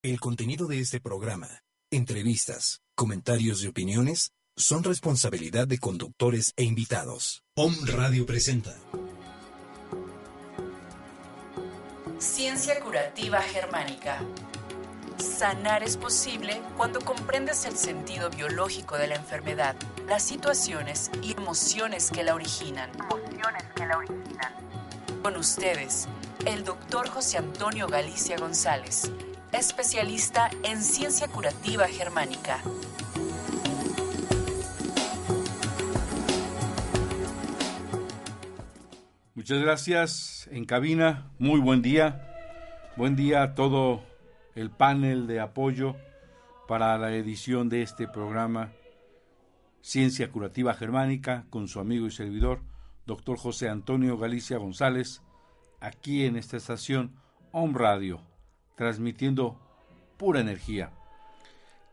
El contenido de este programa, entrevistas, comentarios y opiniones son responsabilidad de conductores e invitados. POM Radio presenta Ciencia curativa germánica. Sanar es posible cuando comprendes el sentido biológico de la enfermedad, las situaciones y emociones que la originan. Emociones que la originan. Con ustedes, el doctor José Antonio Galicia González, especialista en ciencia curativa germánica. Muchas gracias en cabina, muy buen día. Buen día a todo el panel de apoyo para la edición de este programa Ciencia Curativa Germánica con su amigo y servidor, doctor José Antonio Galicia González, aquí en esta estación Home Radio, transmitiendo pura energía.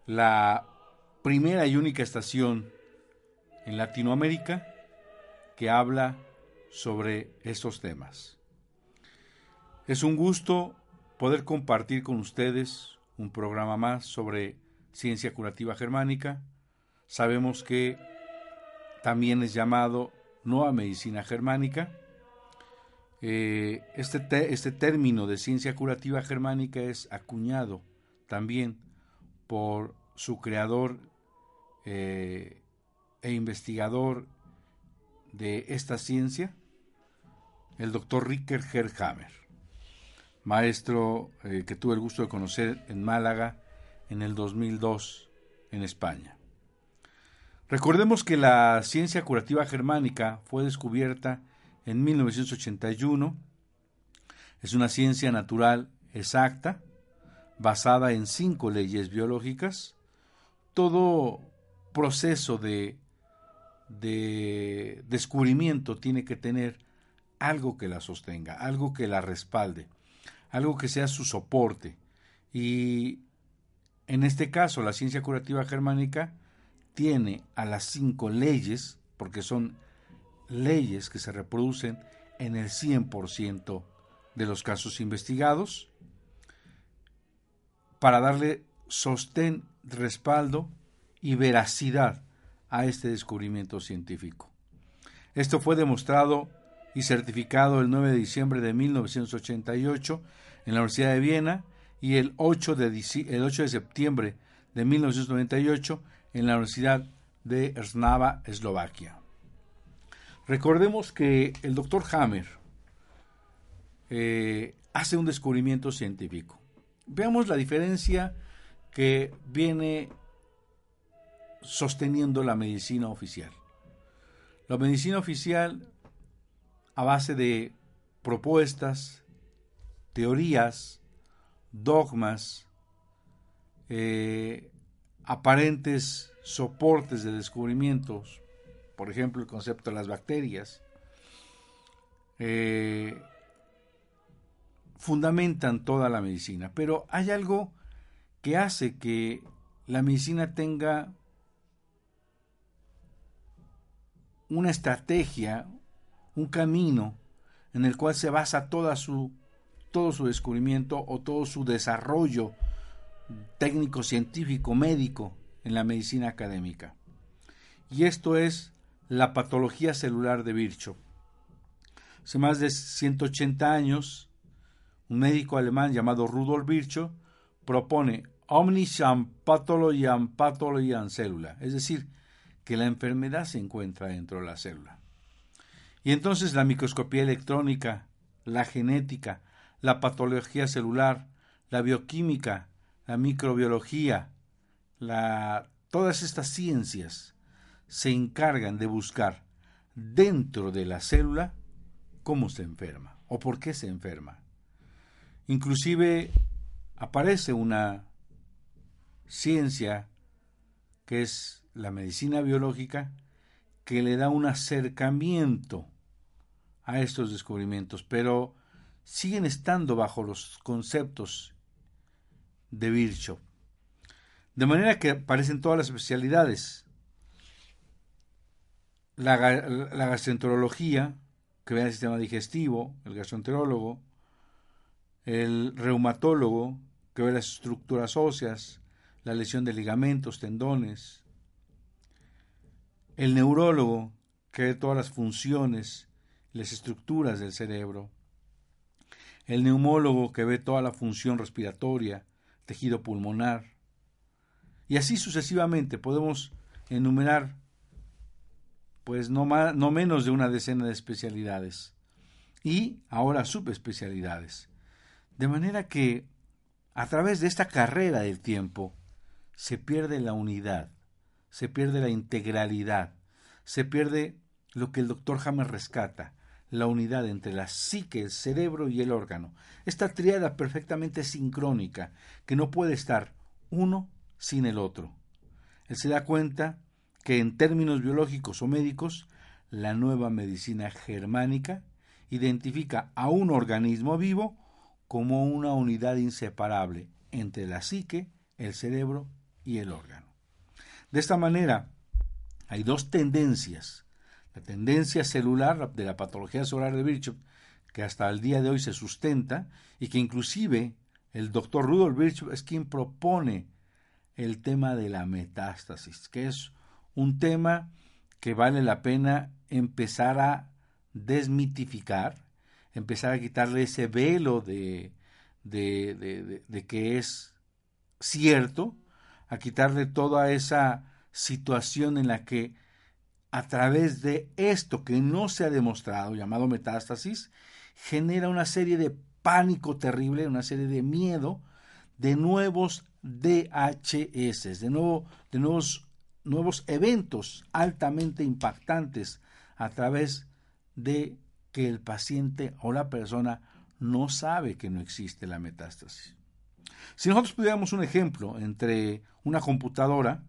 La primera y única estación en Latinoamérica que habla sobre estos temas. Es un gusto poder compartir con ustedes un programa más sobre ciencia curativa germánica. Sabemos que también es llamado Nueva Medicina Germánica. Eh, este, este término de ciencia curativa germánica es acuñado también por su creador eh, e investigador de esta ciencia, el doctor Ricker Herhammer, maestro eh, que tuve el gusto de conocer en Málaga en el 2002 en España. Recordemos que la ciencia curativa germánica fue descubierta en 1981. Es una ciencia natural exacta, basada en cinco leyes biológicas. Todo proceso de, de descubrimiento tiene que tener algo que la sostenga, algo que la respalde, algo que sea su soporte. Y en este caso, la ciencia curativa germánica tiene a las cinco leyes, porque son leyes que se reproducen en el 100% de los casos investigados, para darle sostén, respaldo y veracidad a este descubrimiento científico. Esto fue demostrado y certificado el 9 de diciembre de 1988 en la Universidad de Viena y el 8 de, el 8 de septiembre de 1998 en la Universidad de Ersnava, Eslovaquia. Recordemos que el doctor Hammer eh, hace un descubrimiento científico. Veamos la diferencia que viene sosteniendo la medicina oficial. La medicina oficial a base de propuestas, teorías, dogmas, eh, aparentes soportes de descubrimientos, por ejemplo el concepto de las bacterias, eh, fundamentan toda la medicina. Pero hay algo que hace que la medicina tenga una estrategia, un camino en el cual se basa toda su, todo su descubrimiento o todo su desarrollo técnico, científico, médico en la medicina académica. Y esto es la patología celular de Virchow. Hace más de 180 años, un médico alemán llamado Rudolf Virchow propone omnisciam pathologiam pathologiam célula, es decir, que la enfermedad se encuentra dentro de la célula. Y entonces la microscopía electrónica, la genética, la patología celular, la bioquímica, la microbiología, todas estas ciencias se encargan de buscar dentro de la célula cómo se enferma o por qué se enferma. Inclusive aparece una ciencia que es la medicina biológica que le da un acercamiento a estos descubrimientos, pero siguen estando bajo los conceptos de Virchow. De manera que aparecen todas las especialidades. La, gastroenterología, que ve el sistema digestivo, el gastroenterólogo, el reumatólogo, que ve las estructuras óseas, la lesión de ligamentos, tendones, el neurólogo, que ve todas las funciones, las estructuras del cerebro, el neumólogo, que ve toda la función respiratoria, tejido pulmonar, y así sucesivamente. Podemos enumerar pues no, más, no menos de una decena de especialidades y ahora subespecialidades. De manera que a través de esta carrera del tiempo se pierde la unidad, se pierde la integralidad, se pierde lo que el doctor Hammer rescata, la unidad entre la psique, el cerebro y el órgano. Esta triada perfectamente sincrónica, que no puede estar uno sin el otro. Él se da cuenta que en términos biológicos o médicos, la nueva medicina germánica identifica a un organismo vivo como una unidad inseparable entre la psique, el cerebro y el órgano. De esta manera, hay dos tendencias. La tendencia celular de la patología celular de Virchow, que hasta el día de hoy se sustenta y que inclusive el doctor Rudolf Virchow es quien propone el tema de la metástasis, que es un tema que vale la pena empezar a desmitificar, empezar a quitarle ese velo de, de, de, que es cierto, a quitarle toda esa situación en la que a través de esto que no se ha demostrado, llamado metástasis, genera una serie de pánico terrible, una serie de miedo de nuevos DHS, de, nuevo, de nuevos, nuevos eventos altamente impactantes a través de que el paciente o la persona no sabe que no existe la metástasis. Si nosotros pudiéramos un ejemplo entre una computadora,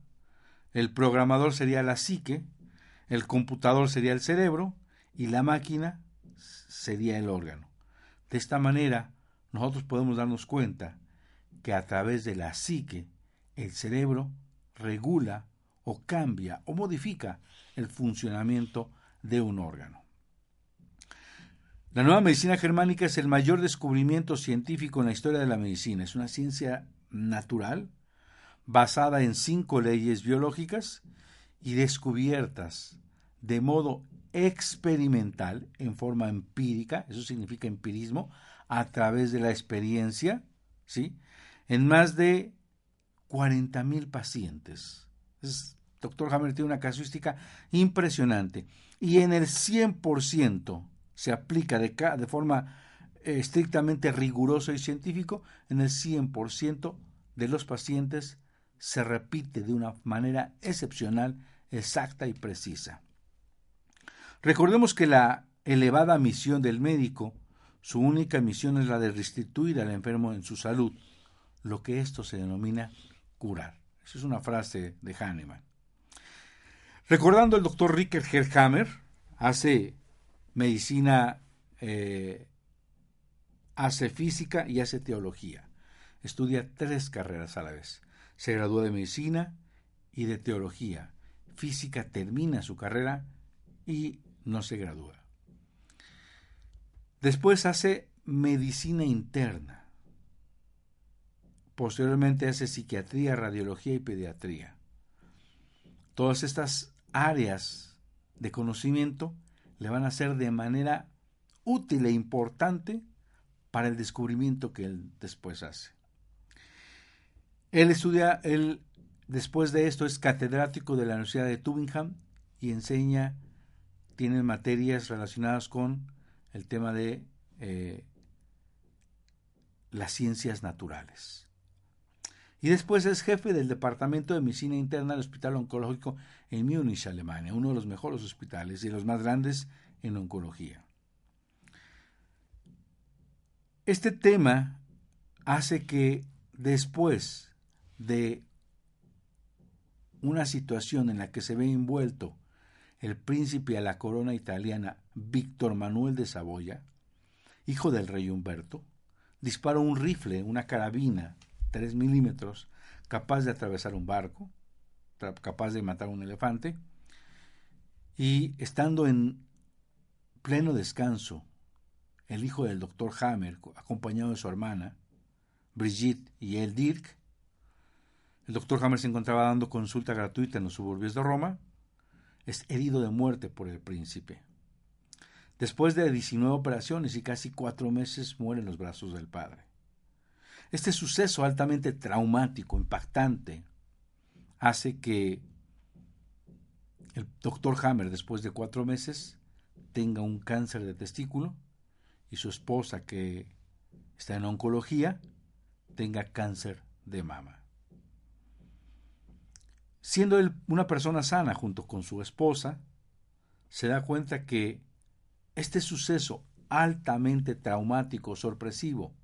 el programador sería la psique, el computador sería el cerebro y la máquina sería el órgano. De esta manera, nosotros podemos darnos cuenta que a través de la psique el cerebro regula o cambia o modifica el funcionamiento de un órgano. La nueva medicina germánica es el mayor descubrimiento científico en la historia de la medicina. Es una ciencia natural basada en cinco leyes biológicas y descubiertas de modo experimental, en forma empírica, eso significa empirismo, a través de la experiencia, ¿sí? en más de 40.000 pacientes. Doctor Hammer tiene una casuística impresionante. Y en el 100% se aplica de, de forma eh, estrictamente rigurosa y científico, en el 100% de los pacientes se repite de una manera excepcional, exacta y precisa. Recordemos que la elevada misión del médico, su única misión es la de restituir al enfermo en su salud, lo que esto se denomina curar. Esa es una frase de Hahnemann. Recordando el doctor Ricker Herhammer, hace medicina, eh, hace física y hace teología. Estudia tres carreras a la vez. Se gradúa de medicina y de teología. Física termina su carrera y no se gradúa. Después hace medicina interna Posteriormente hace psiquiatría, radiología y pediatría. Todas estas áreas de conocimiento le van a ser de manera útil e importante para el descubrimiento que él después hace. Él estudia, él después de esto es catedrático de la Universidad de Tübingen y enseña, tiene materias relacionadas con el tema de eh, las ciencias naturales y después es jefe del Departamento de Medicina Interna del Hospital Oncológico en Múnich, Alemania, uno de los mejores hospitales y los más grandes en oncología. Este tema hace que después de una situación en la que se ve envuelto el príncipe a la corona italiana Víctor Manuel de Saboya, hijo del rey Humberto, disparó un rifle, una carabina, 3 milímetros, capaz de atravesar un barco, capaz de matar un elefante, y estando en pleno descanso, el hijo del doctor Hammer, acompañado de su hermana, Brigitte y el Dirk, el doctor Hammer se encontraba dando consulta gratuita en los suburbios de Roma, es herido de muerte por el príncipe. Después de 19 operaciones y casi cuatro meses muere en los brazos del padre. Este suceso altamente traumático, impactante, hace que el doctor Hammer, después de cuatro meses, tenga un cáncer de testículo y su esposa, que está en oncología, tenga cáncer de mama. Siendo él una persona sana junto con su esposa, se da cuenta que este suceso altamente traumático, sorpresivo,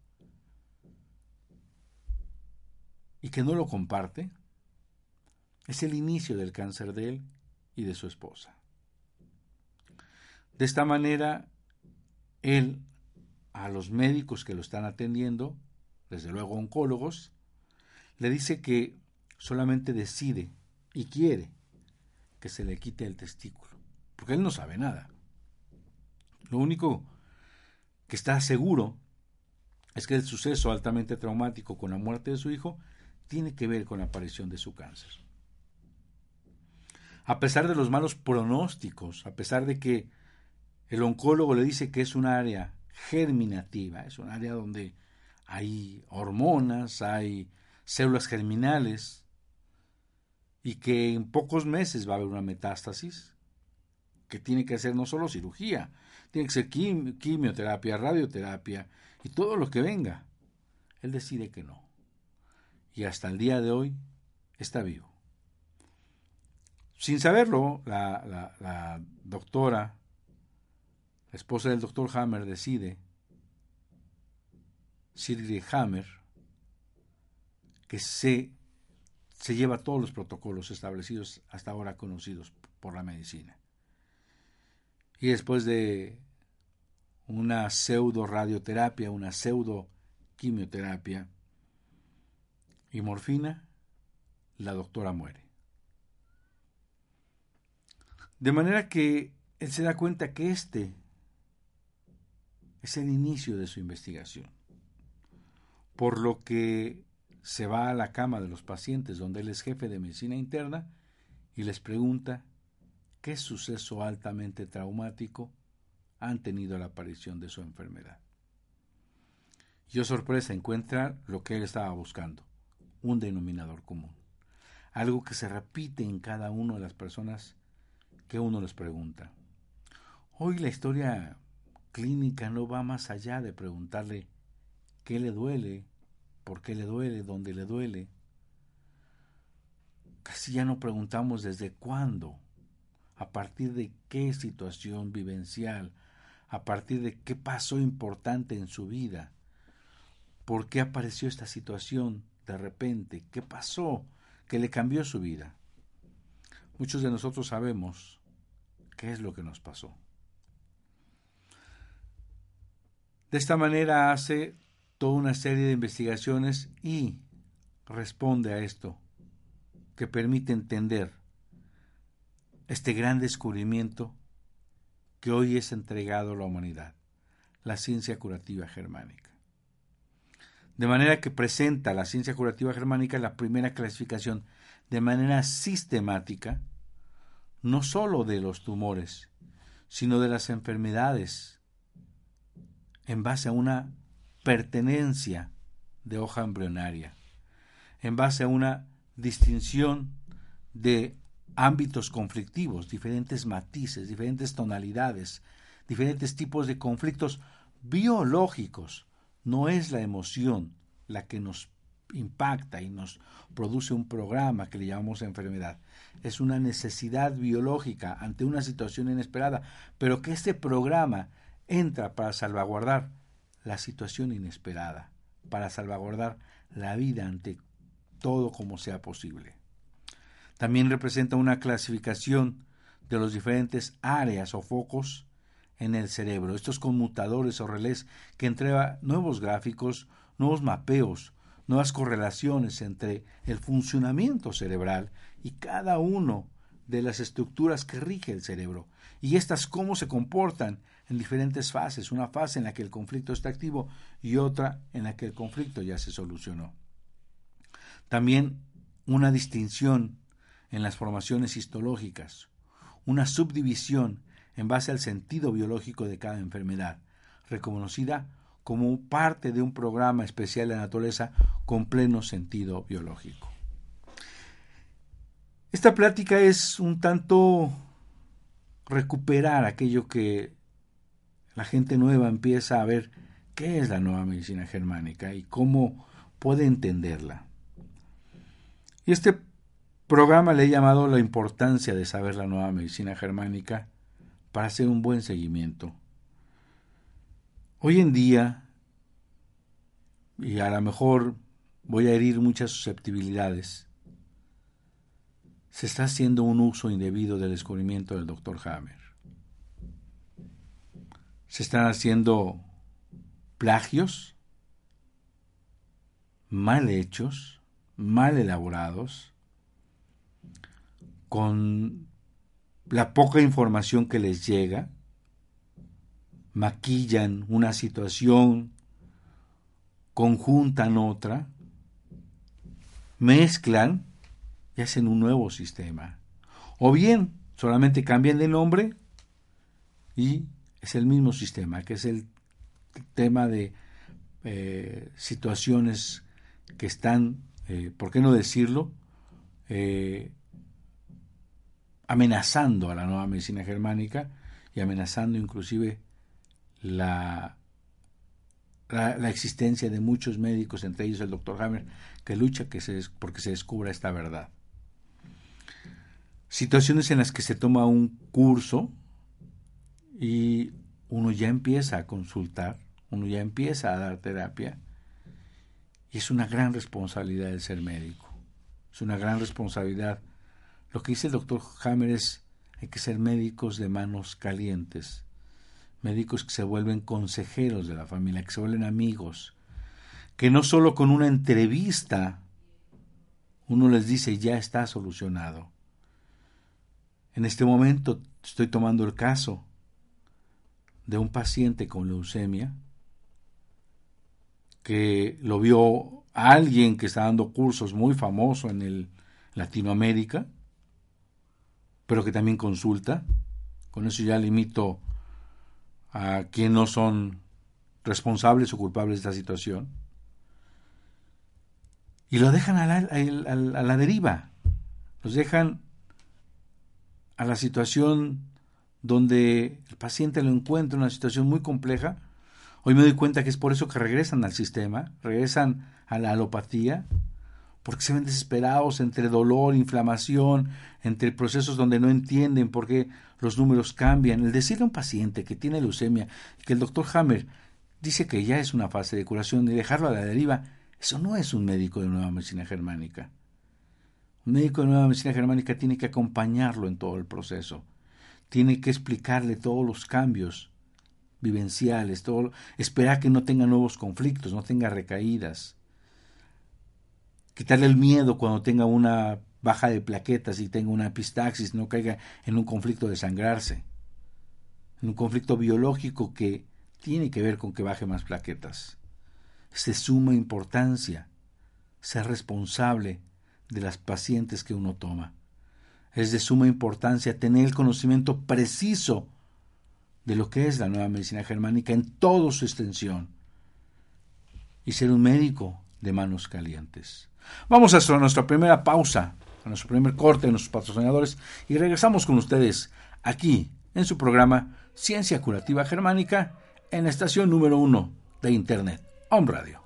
y que no lo comparte, es el inicio del cáncer de él y de su esposa. De esta manera, él a los médicos que lo están atendiendo, desde luego oncólogos, le dice que solamente decide y quiere que se le quite el testículo, porque él no sabe nada. Lo único que está seguro es que el suceso altamente traumático con la muerte de su hijo tiene que ver con la aparición de su cáncer. A pesar de los malos pronósticos, a pesar de que el oncólogo le dice que es un área germinativa, es un área donde hay hormonas, hay células germinales, y que en pocos meses va a haber una metástasis, que tiene que hacer no solo cirugía, tiene que ser quimioterapia, radioterapia y todo lo que venga. Él decide que no. Y hasta el día de hoy está vivo. Sin saberlo, la, doctora, la esposa del doctor Hammer, decide, Sirri Hammer, que se, se lleva todos los protocolos establecidos hasta ahora conocidos por la medicina y después de una pseudo radioterapia, una pseudo quimioterapia y morfina, la doctora muere. De manera que él se da cuenta que este es el inicio de su investigación, por lo que se va a la cama de los pacientes donde él es jefe de medicina interna y les pregunta qué suceso altamente traumático han tenido la aparición de su enfermedad. Yo sorpresa encuentra lo que él estaba buscando, un denominador común, algo que se repite en cada una de las personas que uno les pregunta. Hoy la historia clínica no va más allá de preguntarle qué le duele, por qué le duele, dónde le duele. Casi ya no preguntamos desde cuándo a partir de qué situación vivencial, a partir de qué pasó importante en su vida, por qué apareció esta situación de repente, qué pasó que le cambió su vida. Muchos de nosotros sabemos qué es lo que nos pasó. De esta manera hace toda una serie de investigaciones y responde a esto, que permite entender este gran descubrimiento que hoy es entregado a la humanidad, la ciencia curativa germánica. De manera que presenta la ciencia curativa germánica la primera clasificación de manera sistemática, no sólo de los tumores, sino de las enfermedades, en base a una pertenencia de hoja embrionaria, en base a una distinción de ámbitos conflictivos, diferentes matices, diferentes tonalidades, diferentes tipos de conflictos biológicos. No es la emoción la que nos impacta y nos produce un programa que le llamamos enfermedad. Es una necesidad biológica ante una situación inesperada, pero que este programa entra para salvaguardar la situación inesperada, para salvaguardar la vida ante todo como sea posible. También representa una clasificación de los diferentes áreas o focos en el cerebro, estos conmutadores o relés que entrega nuevos gráficos, nuevos mapeos, nuevas correlaciones entre el funcionamiento cerebral y cada uno de las estructuras que rige el cerebro. Y estas cómo se comportan en diferentes fases, una fase en la que el conflicto está activo y otra en la que el conflicto ya se solucionó. También una distinción en las formaciones histológicas, una subdivisión en base al sentido biológico de cada enfermedad, reconocida como parte de un programa especial de naturaleza con pleno sentido biológico. Esta plática es un tanto recuperar aquello que la gente nueva empieza a ver qué es la nueva medicina germánica y cómo puede entenderla. Y este programa le he llamado la importancia de saber la nueva medicina germánica para hacer un buen seguimiento. Hoy en día, y a lo mejor voy a herir muchas susceptibilidades, se está haciendo un uso indebido del descubrimiento del doctor Hammer. Se están haciendo plagios mal hechos, mal elaborados, con la poca información que les llega, maquillan una situación, conjuntan otra, mezclan y hacen un nuevo sistema. O bien solamente cambian de nombre y es el mismo sistema, que es el tema de eh, situaciones que están, eh, ¿por qué no decirlo?, eh, amenazando a la nueva medicina germánica y amenazando inclusive la, la, existencia de muchos médicos, entre ellos el doctor Hammer, que lucha que se, porque se descubra esta verdad. Situaciones en las que se toma un curso y uno ya empieza a consultar, uno ya empieza a dar terapia, y es una gran responsabilidad de ser médico. Es una gran responsabilidad lo que dice el doctor Hammer es hay que ser médicos de manos calientes, médicos que se vuelven consejeros de la familia, que se vuelven amigos, que no solo con una entrevista uno les dice ya está solucionado. En este momento estoy tomando el caso de un paciente con leucemia que lo vio alguien que está dando cursos muy famoso en el Latinoamérica pero que también consulta. Con eso ya limito a quien no son responsables o culpables de esta situación. Y lo dejan a la, a la deriva. Los dejan a la situación donde el paciente lo encuentra en una situación muy compleja. Hoy me doy cuenta que es por eso que regresan al sistema, regresan a la alopatía, porque se ven desesperados entre dolor, inflamación, entre procesos donde no entienden por qué los números cambian. El decirle a un paciente que tiene leucemia y que el doctor Hammer dice que ya es una fase de curación y dejarlo a la deriva, eso no es un médico de nueva medicina germánica. Un médico de nueva medicina germánica tiene que acompañarlo en todo el proceso, tiene que explicarle todos los cambios vivenciales, todo, esperar que no tenga nuevos conflictos, no tenga recaídas quitarle el miedo cuando tenga una baja de plaquetas y tenga una epistaxis, no caiga en un conflicto de sangrarse, en un conflicto biológico que tiene que ver con que baje más plaquetas. Es de suma importancia ser responsable de las pacientes que uno toma. Es de suma importancia tener el conocimiento preciso de lo que es la nueva medicina germánica en toda su extensión y ser un médico de manos calientes. Vamos a nuestra primera pausa, a nuestro primer corte de nuestros patrocinadores y regresamos con ustedes aquí en su programa Ciencia Curativa Germánica en la estación número uno de Internet, Home Radio.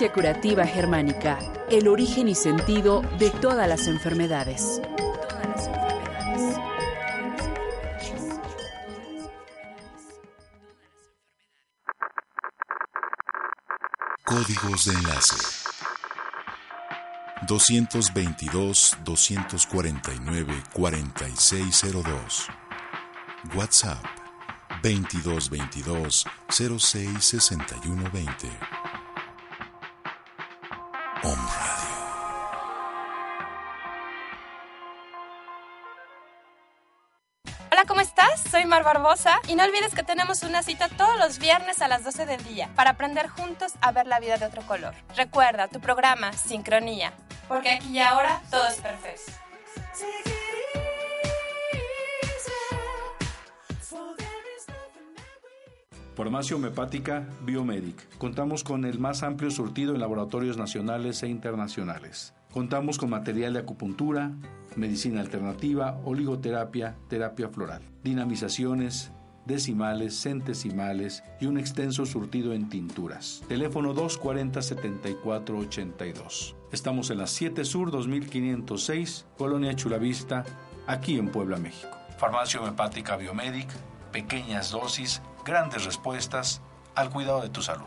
Ciencia curativa germánica, el origen y sentido de todas las enfermedades. Códigos de enlace. 222-249-4602 WhatsApp 2222 066120 Barbosa y no olvides que tenemos una cita todos los viernes a las 12 del día para aprender juntos a ver la vida de otro color. Recuerda tu programa Sincronía, porque aquí y ahora todo es perfecto. Farmacia Homeopática Biomedic. Contamos con el más amplio surtido en laboratorios nacionales e internacionales. Contamos con material de acupuntura, medicina alternativa, oligoterapia, terapia floral, dinamizaciones, decimales, centesimales y un extenso surtido en tinturas. Teléfono 240-7482. Estamos en la 7 Sur 2506, Colonia Chulavista, aquí en Puebla, México. Farmacia Homeopática Biomedic, pequeñas dosis, grandes respuestas al cuidado de tu salud.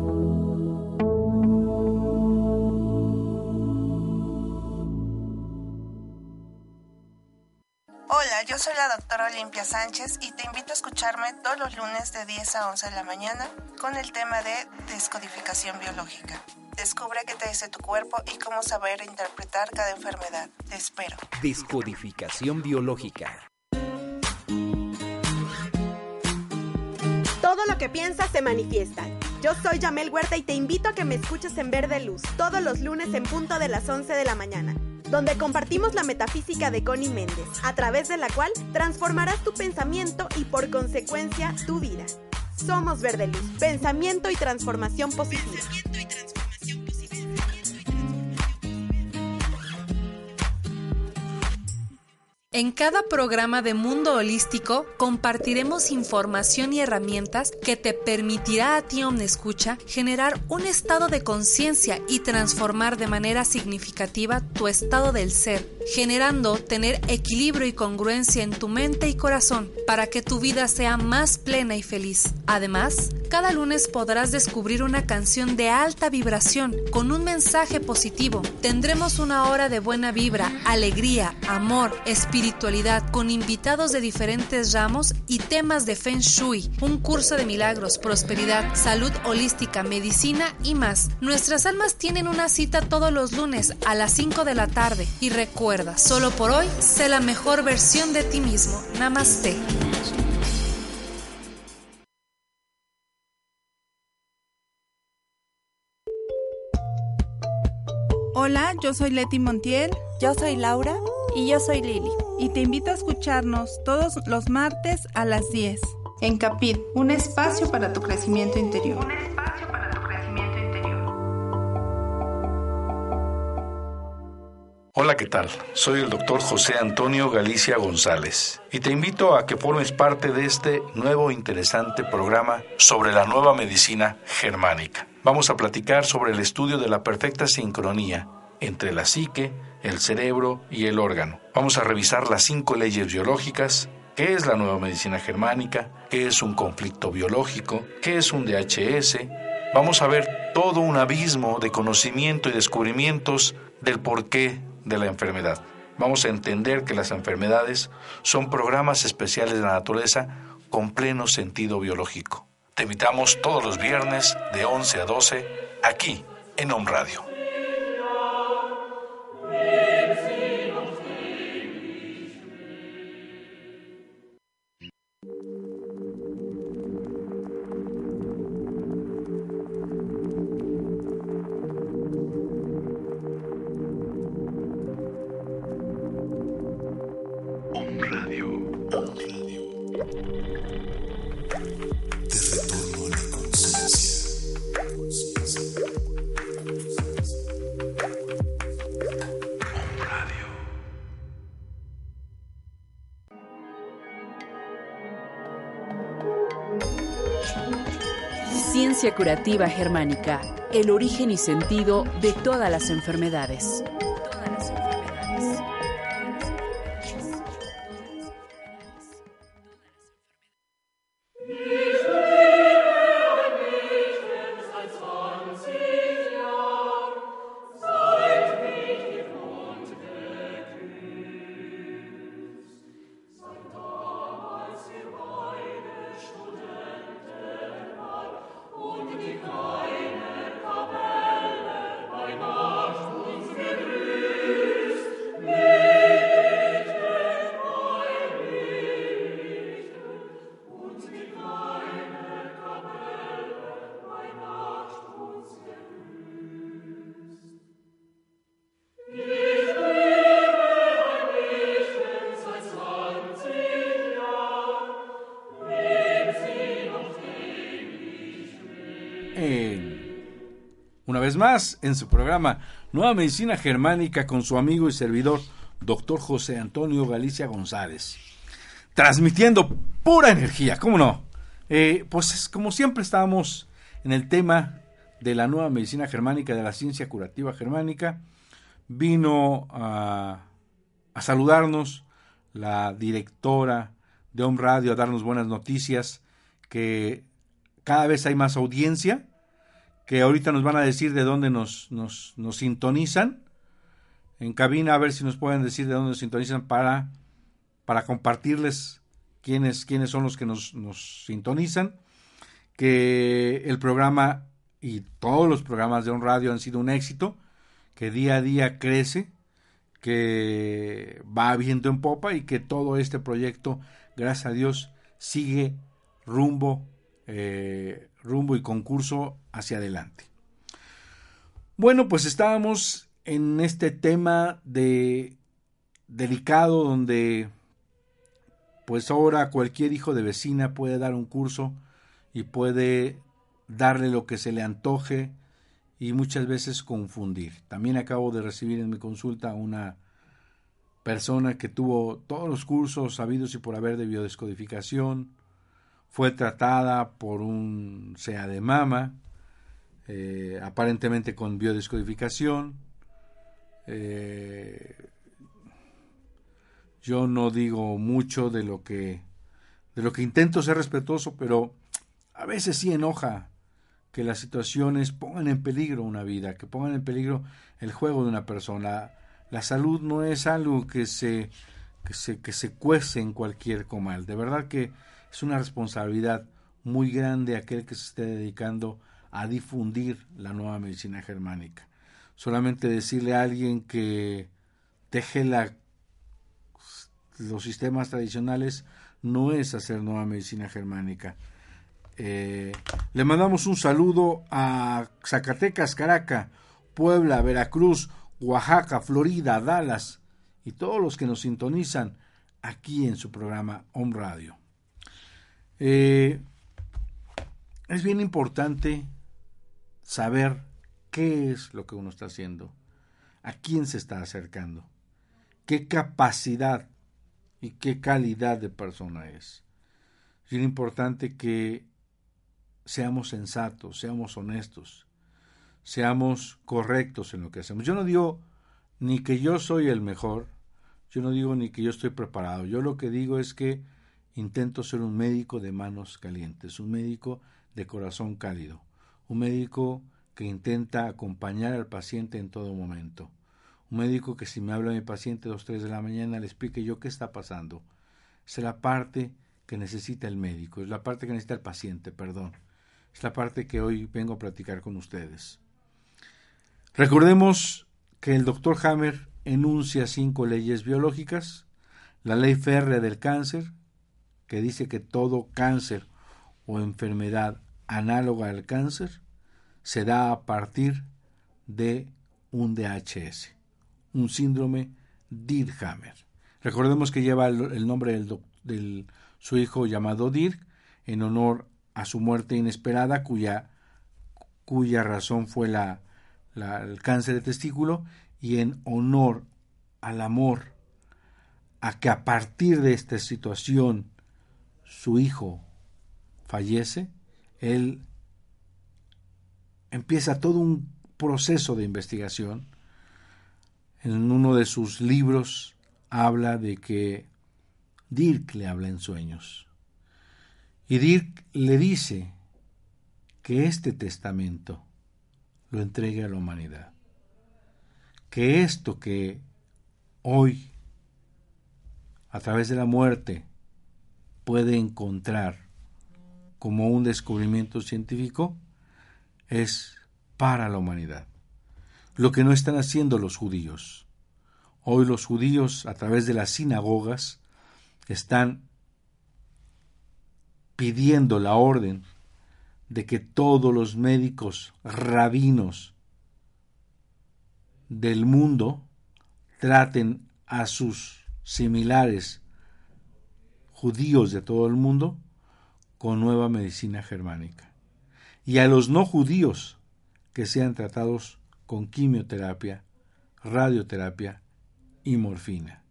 Hola, yo soy la doctora Olimpia Sánchez y te invito a escucharme todos los lunes de 10 a 11 de la mañana con el tema de descodificación biológica. Descubre qué te dice tu cuerpo y cómo saber interpretar cada enfermedad. Te espero. Descodificación biológica. Todo lo que piensas se manifiesta. Yo soy Yamel Huerta y te invito a que me escuches en Verde Luz todos los lunes en punto de las 11 de la mañana, donde compartimos la metafísica de Connie Méndez, a través de la cual transformarás tu pensamiento y por consecuencia tu vida. Somos Verde Luz, pensamiento y transformación positiva. En cada programa de Mundo Holístico compartiremos información y herramientas que te permitirá a ti, Omnescucha, generar un estado de conciencia y transformar de manera significativa tu estado del ser, generando tener equilibrio y congruencia en tu mente y corazón para que tu vida sea más plena y feliz. Además, cada lunes podrás descubrir una canción de alta vibración con un mensaje positivo. Tendremos una hora de buena vibra, alegría, amor, espiritualidad con invitados de diferentes ramos y temas de Feng Shui, un curso de milagros, prosperidad, salud holística, medicina y más. Nuestras almas tienen una cita todos los lunes a las 5 de la tarde y recuerda, solo por hoy, sé la mejor versión de ti mismo. Namaste. Hola, yo soy Leti Montiel. Yo soy Laura. Y yo soy Lili. Y te invito a escucharnos todos los martes a las 10. En Capit, un espacio para tu crecimiento interior. Un espacio para tu crecimiento interior. Hola, ¿qué tal? Soy el doctor José Antonio Galicia González y te invito a que formes parte de este nuevo interesante programa sobre la nueva medicina germánica. Vamos a platicar sobre el estudio de la perfecta sincronía entre la psique, el cerebro y el órgano. Vamos a revisar las cinco leyes biológicas, qué es la nueva medicina germánica, qué es un conflicto biológico, qué es un DHS. Vamos a ver todo un abismo de conocimiento y descubrimientos del porqué de la enfermedad. Vamos a entender que las enfermedades son programas especiales de la naturaleza con pleno sentido biológico. Te invitamos todos los viernes de 11 a 12 aquí en Home Radio. Amen. Ciencia curativa germánica, el origen y sentido de todas las enfermedades. Más en su programa Nueva Medicina Germánica con su amigo y servidor, doctor José Antonio Galicia González. Transmitiendo pura energía, ¿cómo no? Eh, pues como siempre estábamos en el tema de la nueva medicina germánica, de la ciencia curativa germánica, vino a, a saludarnos la directora de Home Radio, a darnos buenas noticias, que cada vez hay más audiencia, que ahorita nos van a decir de dónde nos, nos, sintonizan. En cabina a ver si nos pueden decir de dónde nos sintonizan para, para compartirles quiénes, quiénes son los que nos, nos sintonizan. Que el programa y todos los programas de On Radio han sido un éxito, que día a día crece, que va viento en popa y que todo este proyecto, gracias a Dios, sigue rumbo eh, rumbo y concurso hacia adelante. Bueno, pues estábamos en este tema de delicado donde pues ahora cualquier hijo de vecina puede dar un curso y puede darle lo que se le antoje y muchas veces confundir. También acabo de recibir en mi consulta una persona que tuvo todos los cursos sabidos y por haber de biodescodificación, fue tratada por un SEA de mama, eh, aparentemente con biodescodificación. Eh, yo no digo mucho de lo que de lo que intento ser respetuoso, pero a veces sí enoja que las situaciones pongan en peligro una vida, que pongan en peligro el juego de una persona. La salud no es algo que se que se, que se cuece en cualquier comal. De verdad que es una responsabilidad muy grande aquel que se esté dedicando a difundir la nueva medicina germánica. Solamente decirle a alguien que deje la, los sistemas tradicionales no es hacer nueva medicina germánica. Eh, le mandamos un saludo a Zacatecas, Caracas, Puebla, Veracruz, Oaxaca, Florida, Dallas y todos los que nos sintonizan aquí en su programa Home Radio. Eh, es bien importante saber qué es lo que uno está haciendo, a quién se está acercando, qué capacidad y qué calidad de persona es. Es bien importante que seamos sensatos, seamos honestos, seamos correctos en lo que hacemos. Yo no digo ni que yo soy el mejor, yo no digo ni que yo estoy preparado, yo lo que digo es que intento ser un médico de manos calientes, un médico de corazón cálido, un médico que intenta acompañar al paciente en todo momento, un médico que si me habla mi paciente a las 3 de la mañana le explique yo qué está pasando. Es la parte que necesita el médico, es la parte que necesita el paciente, perdón. Es la parte que hoy vengo a platicar con ustedes. Recordemos que el doctor Hammer enuncia cinco leyes biológicas, la ley férrea del cáncer, que dice que todo cáncer o enfermedad análoga al cáncer se da a partir de un DHS, un síndrome Dirk-Hammer. Recordemos que lleva el, nombre del, su hijo llamado Dirk en honor a su muerte inesperada, cuya, cuya razón fue la, el cáncer de testículo, y en honor al amor a que a partir de esta situación su hijo fallece, él empieza todo un proceso de investigación. En uno de sus libros habla de que Dirk le habla en sueños. Y Dirk le dice que este testamento lo entregue a la humanidad. Que esto que hoy, a través de la muerte, puede encontrar como un descubrimiento científico, es para la humanidad. Lo que no están haciendo los judíos. Hoy los judíos, a través de las sinagogas, están pidiendo la orden de que todos los médicos rabinos del mundo traten a sus similares judíos de todo el mundo con nueva medicina germánica. Y a los no judíos que sean tratados con quimioterapia, radioterapia y morfina.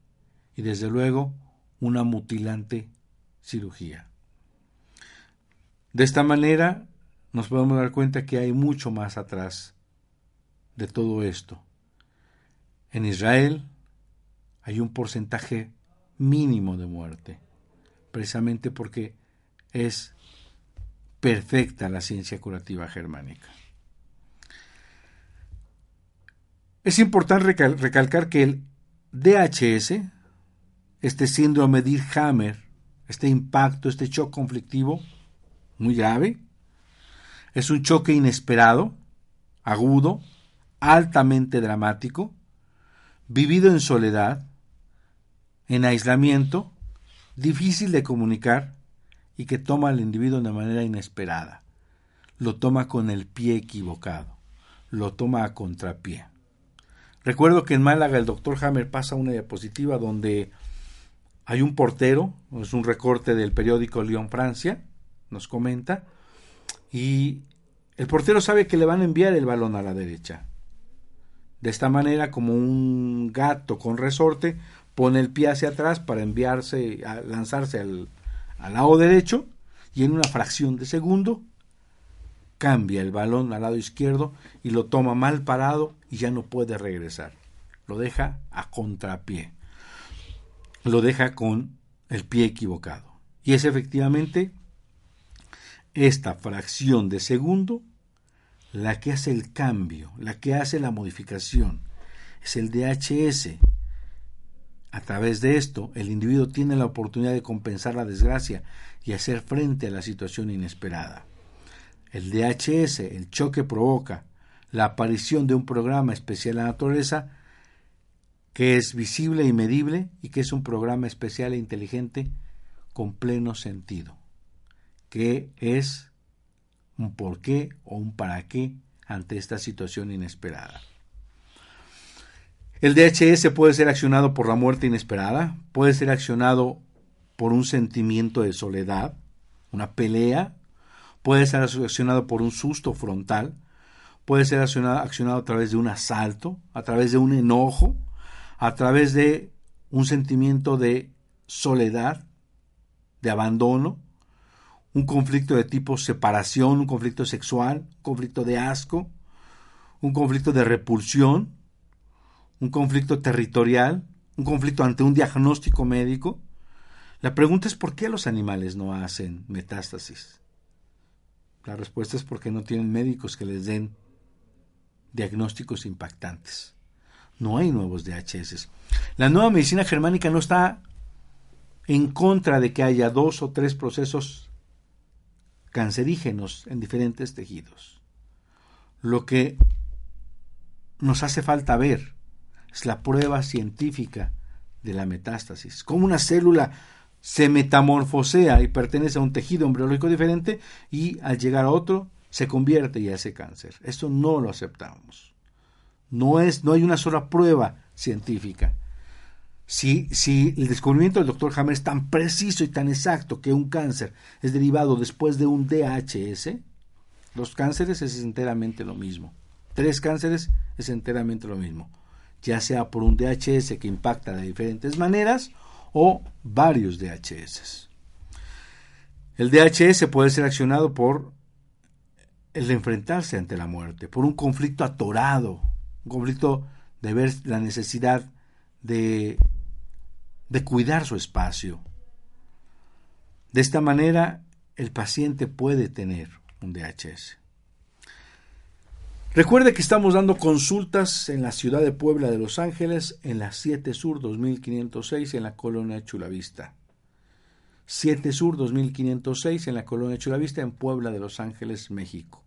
Y desde luego una mutilante cirugía. De esta manera nos podemos dar cuenta que hay mucho más atrás de todo esto. En Israel hay un porcentaje mínimo de muerte, precisamente porque es perfecta la ciencia curativa germánica. Es importante recalcar que el DHS, este síndrome de Hammer, este impacto, este choque conflictivo muy grave, es un choque inesperado, agudo, altamente dramático, vivido en soledad, en aislamiento, difícil de comunicar y que toma al individuo de manera inesperada. Lo toma con el pie equivocado, lo toma a contrapié. Recuerdo que en Málaga el doctor Hammer pasa una diapositiva donde hay un portero, es un recorte del periódico Lyon Francia, nos comenta, y el portero sabe que le van a enviar el balón a la derecha. De esta manera, como un gato con resorte, pone el pie hacia atrás para enviarse, a lanzarse al, al lado derecho y en una fracción de segundo cambia el balón al lado izquierdo y lo toma mal parado y ya no puede regresar. Lo deja a contrapié. Lo deja con el pie equivocado. Y es efectivamente esta fracción de segundo la que hace el cambio, la que hace la modificación. Es el DHS. A través de esto, el individuo tiene la oportunidad de compensar la desgracia y hacer frente a la situación inesperada. El DHS, el choque provoca la aparición de un programa especial a la naturaleza que es visible y medible y que es un programa especial e inteligente con pleno sentido que es un por qué o un para qué ante esta situación inesperada. El DHS puede ser accionado por la muerte inesperada, puede ser accionado por un sentimiento de soledad, una pelea, puede ser accionado por un susto frontal, puede ser accionado, a través de un asalto, a través de un enojo, a través de un sentimiento de soledad, de abandono, un conflicto de tipo separación, un conflicto sexual, un conflicto de asco, un conflicto de repulsión, un conflicto territorial, un conflicto ante un diagnóstico médico. La pregunta es por qué los animales no hacen metástasis. La respuesta es porque no tienen médicos que les den diagnósticos impactantes. No hay nuevos DHS. La nueva medicina germánica no está en contra de que haya dos o tres procesos cancerígenos en diferentes tejidos. Lo que nos hace falta ver es la prueba científica de la metástasis. Cómo una célula se metamorfosea y pertenece a un tejido embriológico diferente y al llegar a otro se convierte y hace cáncer. Esto no lo aceptamos. No, es, no hay una sola prueba científica. Si, si el descubrimiento del doctor Hammer es tan preciso y tan exacto que un cáncer es derivado después de un DHS, los cánceres es enteramente lo mismo. Tres cánceres es enteramente lo mismo. Ya sea por un DHS que impacta de diferentes maneras o varios DHS. El DHS puede ser accionado por el enfrentarse ante la muerte, por un conflicto atorado, un conflicto de ver la necesidad de, de cuidar su espacio. De esta manera, el paciente puede tener un DHS. Recuerde que estamos dando consultas en la ciudad de Puebla de Los Ángeles, en la 7 Sur 2506, en la colonia Chulavista. 7 Sur 2506, en la colonia Chulavista, en Puebla de Los Ángeles, México.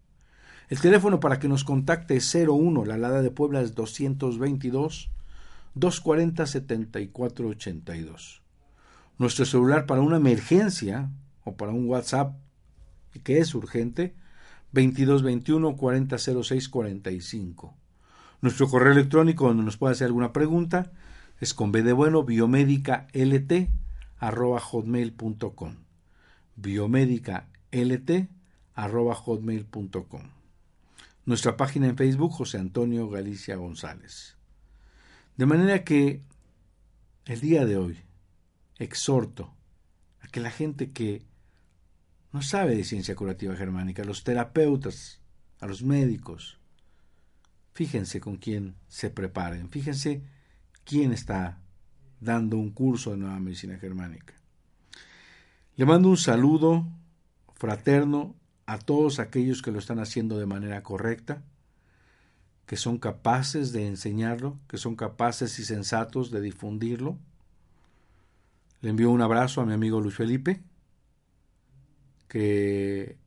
El teléfono para que nos contacte es 01, la alada de Puebla es 222 240 7482. Nuestro celular para una emergencia o para un WhatsApp que es urgente 2221 4006 45. Nuestro correo electrónico donde nos puede hacer alguna pregunta es con B de bueno biomédica lt hotmail.com biomédica lt hotmail.com nuestra página en Facebook José Antonio Galicia González. De manera que el día de hoy exhorto a que la gente que no sabe de ciencia curativa germánica, a los terapeutas, a los médicos. Fíjense con quién se preparen, fíjense quién está dando un curso de nueva medicina germánica. Le mando un saludo fraterno a todos aquellos que lo están haciendo de manera correcta, que son capaces de enseñarlo, que son capaces y sensatos de difundirlo. Le envío un abrazo a mi amigo Luis Felipe, que,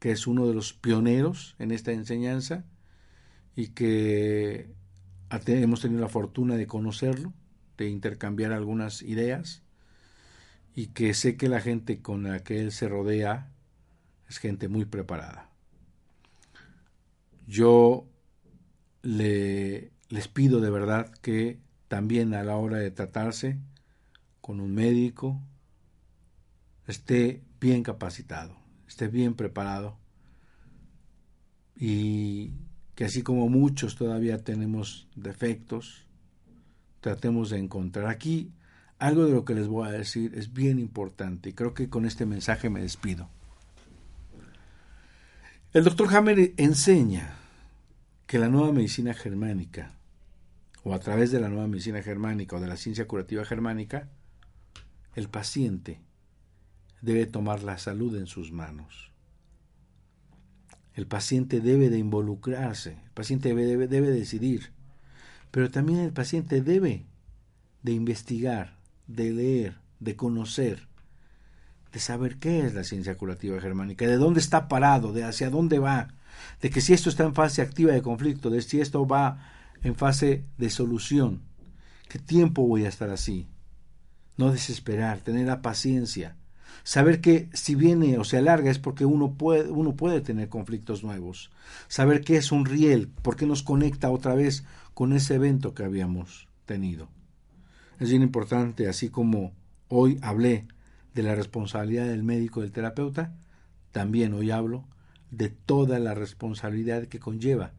es uno de los pioneros en esta enseñanza y que hemos tenido la fortuna de conocerlo, de intercambiar algunas ideas y que sé que la gente con la que él se rodea es gente muy preparada. Yo le, les pido de verdad que también a la hora de tratarse con un médico esté bien capacitado, esté bien preparado y que así como muchos todavía tenemos defectos, tratemos de encontrar aquí algo de lo que les voy a decir es bien importante y creo que con este mensaje me despido. El doctor Hammer enseña que la nueva medicina germánica, o a través de la nueva medicina germánica o de la ciencia curativa germánica, el paciente debe tomar la salud en sus manos. El paciente debe de involucrarse, el paciente debe, debe, decidir, pero también el paciente debe de investigar, de leer, de conocer, de saber qué es la ciencia curativa germánica, de dónde está parado, de hacia dónde va, de que si esto está en fase activa de conflicto, de si esto va en fase de solución, qué tiempo voy a estar así. No desesperar, tener la paciencia, Saber que si viene o se alarga es porque uno puede, uno puede tener conflictos nuevos. Saber qué es un riel, por qué nos conecta otra vez con ese evento que habíamos tenido. Es bien importante, así como hoy hablé de la responsabilidad del médico y del terapeuta, también hoy hablo de toda la responsabilidad que conlleva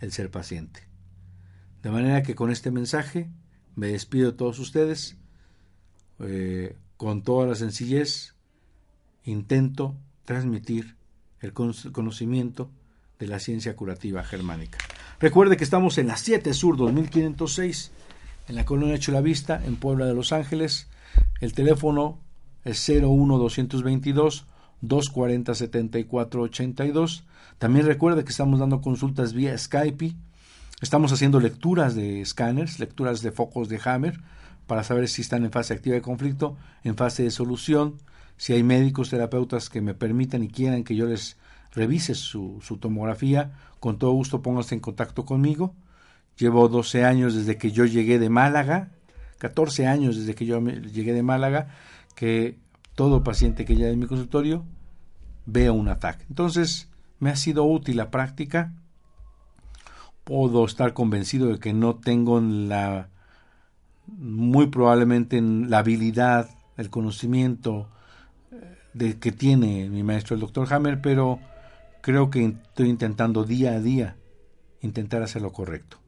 el ser paciente. De manera que con este mensaje me despido de todos ustedes eh, con toda la sencillez intento transmitir el conocimiento de la ciencia curativa germánica. Recuerde que estamos en la 7 Sur 2506, en la colonia Chulavista, en Puebla de Los Ángeles. El teléfono es 01222 240 7482. También recuerde que estamos dando consultas vía Skype. Estamos haciendo lecturas de escáneres, lecturas de focos de Hammer, para saber si están en fase activa de conflicto, en fase de solución, si hay médicos, terapeutas que me permitan y quieran que yo les revise su, tomografía, con todo gusto pónganse en contacto conmigo. Llevo 12 años desde que yo llegué de Málaga, 14 años desde que yo llegué de Málaga, que todo paciente que llega en mi consultorio vea un ataque. Entonces, me ha sido útil la práctica. Puedo estar convencido de que no tengo la muy probablemente la habilidad, el conocimiento, de que tiene mi maestro el doctor Hammer, pero creo que estoy intentando día a día intentar hacer lo correcto.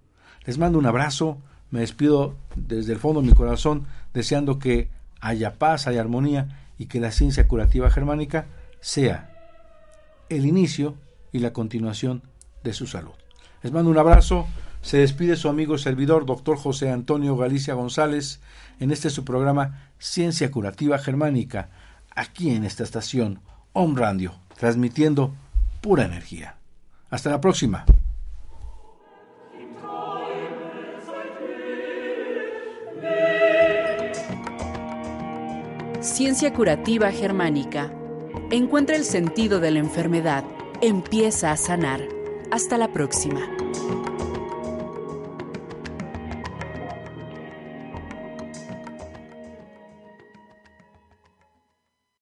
Les mando un abrazo, me despido desde el fondo de mi corazón deseando que haya paz, haya armonía y que la ciencia curativa germánica sea el inicio y la continuación de su salud. Les mando un abrazo. Se despide su amigo servidor, doctor José Antonio Galicia González, en este su programa Ciencia Curativa Germánica aquí en esta estación Om Radio, transmitiendo pura energía. Hasta la próxima. Ciencia Curativa Germánica. Encuentra el sentido de la enfermedad. Empieza a sanar. Hasta la próxima.